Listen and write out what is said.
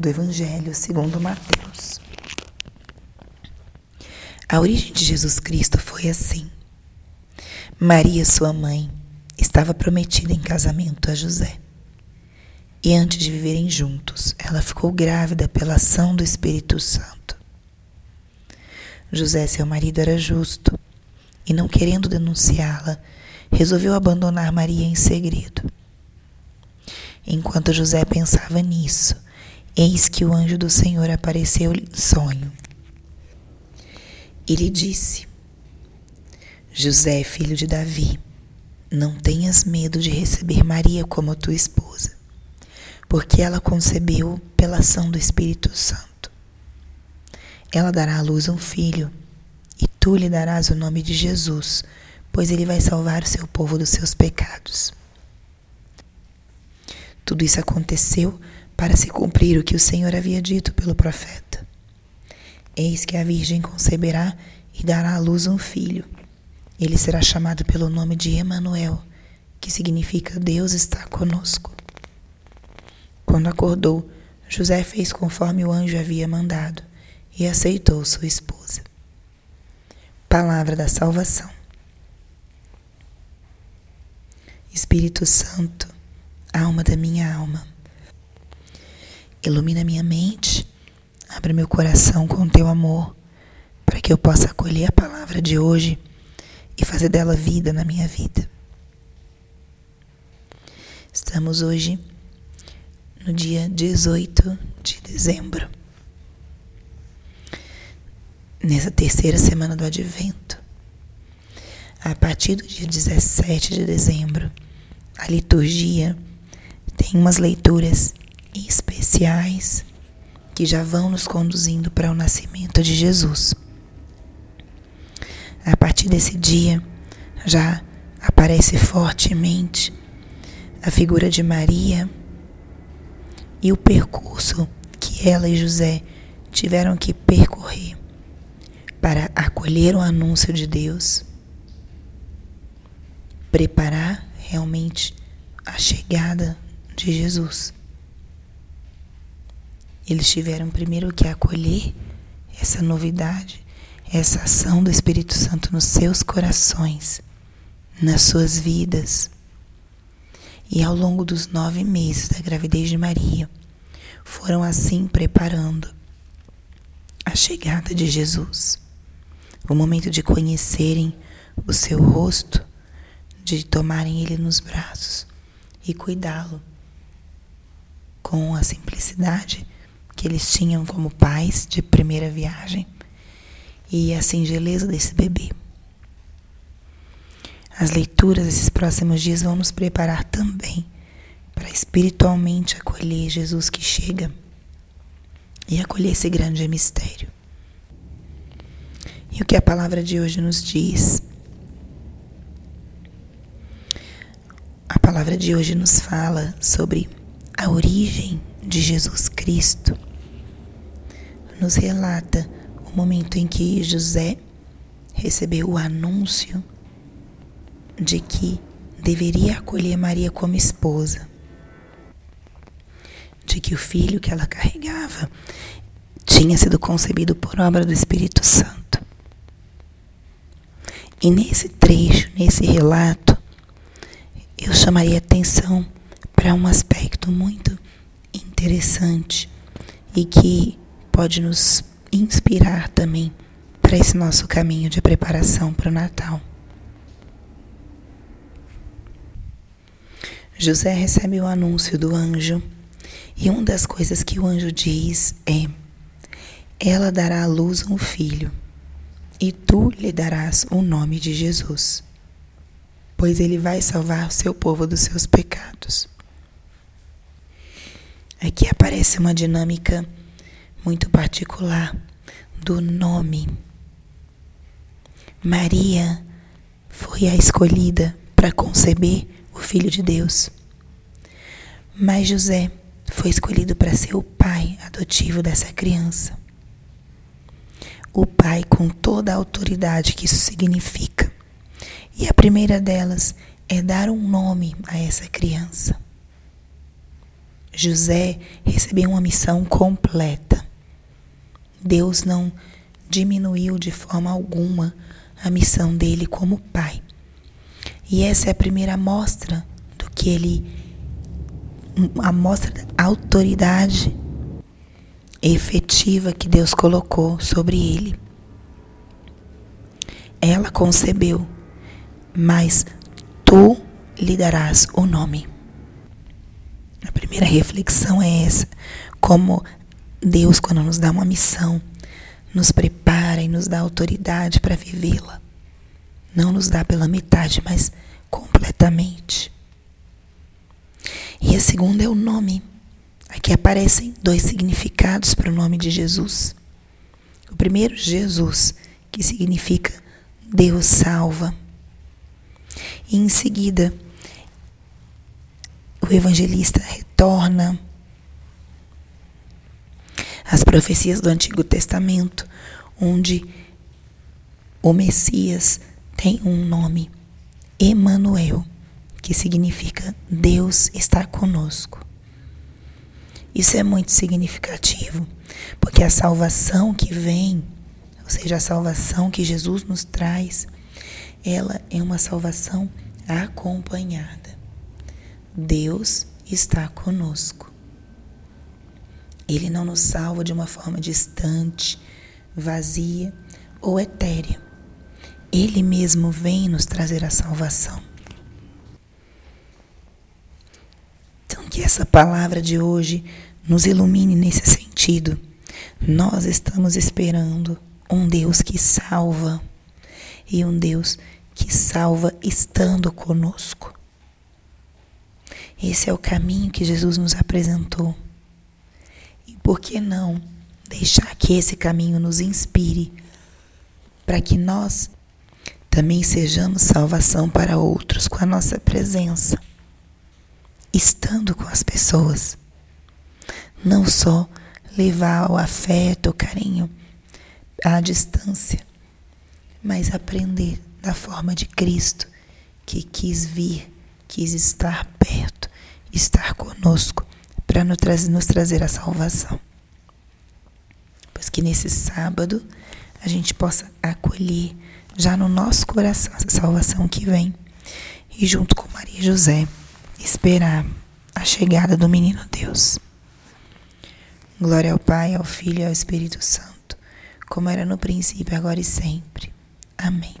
do Evangelho segundo Mateus. A origem de Jesus Cristo foi assim. Maria, sua mãe, estava prometida em casamento a José. E antes de viverem juntos, ela ficou grávida pela ação do Espírito Santo. José, seu marido, era justo e, não querendo denunciá-la, resolveu abandonar Maria em segredo. Enquanto José pensava nisso, eis que o anjo do Senhor apareceu em sonho. E lhe disse: José, filho de Davi, não tenhas medo de receber Maria como tua esposa porque ela concebeu pela ação do Espírito Santo. Ela dará à luz um filho, e tu lhe darás o nome de Jesus, pois ele vai salvar o seu povo dos seus pecados. Tudo isso aconteceu para se cumprir o que o Senhor havia dito pelo profeta. Eis que a Virgem conceberá e dará à luz um filho. Ele será chamado pelo nome de Emanuel, que significa Deus está conosco. Quando acordou, José fez conforme o anjo havia mandado e aceitou sua esposa. Palavra da salvação. Espírito Santo, alma da minha alma, ilumina minha mente, abre meu coração com teu amor, para que eu possa acolher a palavra de hoje e fazer dela vida na minha vida. Estamos hoje no dia 18 de dezembro, nessa terceira semana do Advento. A partir do dia 17 de dezembro, a liturgia tem umas leituras especiais que já vão nos conduzindo para o nascimento de Jesus. A partir desse dia, já aparece fortemente a figura de Maria e o percurso que ela e José tiveram que percorrer para acolher o anúncio de Deus, preparar realmente a chegada de Jesus. Eles tiveram primeiro que acolher essa novidade, essa ação do Espírito Santo nos seus corações, nas suas vidas. E ao longo dos nove meses da gravidez de Maria, foram assim preparando a chegada de Jesus, o momento de conhecerem o seu rosto, de tomarem ele nos braços e cuidá-lo com a simplicidade que eles tinham como pais de primeira viagem e a singeleza desse bebê. As leituras desses próximos dias vão nos preparar também para espiritualmente acolher Jesus que chega e acolher esse grande mistério. E o que a palavra de hoje nos diz? A palavra de hoje nos fala sobre a origem de Jesus Cristo. Nos relata o momento em que José recebeu o anúncio de que deveria acolher Maria como esposa, de que o filho que ela carregava tinha sido concebido por obra do Espírito Santo. E nesse trecho, nesse relato, eu chamaria atenção para um aspecto muito interessante e que pode nos inspirar também para esse nosso caminho de preparação para o Natal. José recebe o anúncio do anjo e uma das coisas que o anjo diz é: Ela dará à luz um filho e tu lhe darás o nome de Jesus, pois ele vai salvar o seu povo dos seus pecados. Aqui aparece uma dinâmica muito particular do nome. Maria foi a escolhida para conceber o Filho de Deus. Mas José foi escolhido para ser o pai adotivo dessa criança. O pai com toda a autoridade que isso significa. E a primeira delas é dar um nome a essa criança. José recebeu uma missão completa. Deus não diminuiu de forma alguma a missão dele como pai. E essa é a primeira amostra do que ele a mostra da autoridade efetiva que Deus colocou sobre ele. Ela concebeu, mas tu lhe darás o nome. A primeira reflexão é essa: como Deus, quando nos dá uma missão, nos prepara e nos dá autoridade para vivê-la. Não nos dá pela metade, mas completamente. E a segunda é o nome. Aqui aparecem dois significados para o nome de Jesus. O primeiro, Jesus, que significa Deus salva. E em seguida, o evangelista retorna às profecias do Antigo Testamento, onde o Messias tem um nome, Emanuel, que significa Deus está conosco. Isso é muito significativo, porque a salvação que vem, ou seja, a salvação que Jesus nos traz, ela é uma salvação acompanhada. Deus está conosco. Ele não nos salva de uma forma distante, vazia ou etérea. Ele mesmo vem nos trazer a salvação. Então, que essa palavra de hoje nos ilumine nesse sentido. Nós estamos esperando um Deus que salva e um Deus que salva estando conosco. Esse é o caminho que Jesus nos apresentou. Por que não deixar que esse caminho nos inspire para que nós também sejamos salvação para outros com a nossa presença? estando com as pessoas. Não só levar o afeto, o carinho à distância, mas aprender da forma de Cristo que quis vir, quis estar perto, estar conosco para nos trazer a salvação. Pois que nesse sábado a gente possa acolher já no nosso coração essa salvação que vem e junto com Maria e José esperar a chegada do menino Deus. Glória ao Pai, ao Filho e ao Espírito Santo, como era no princípio, agora e sempre. Amém.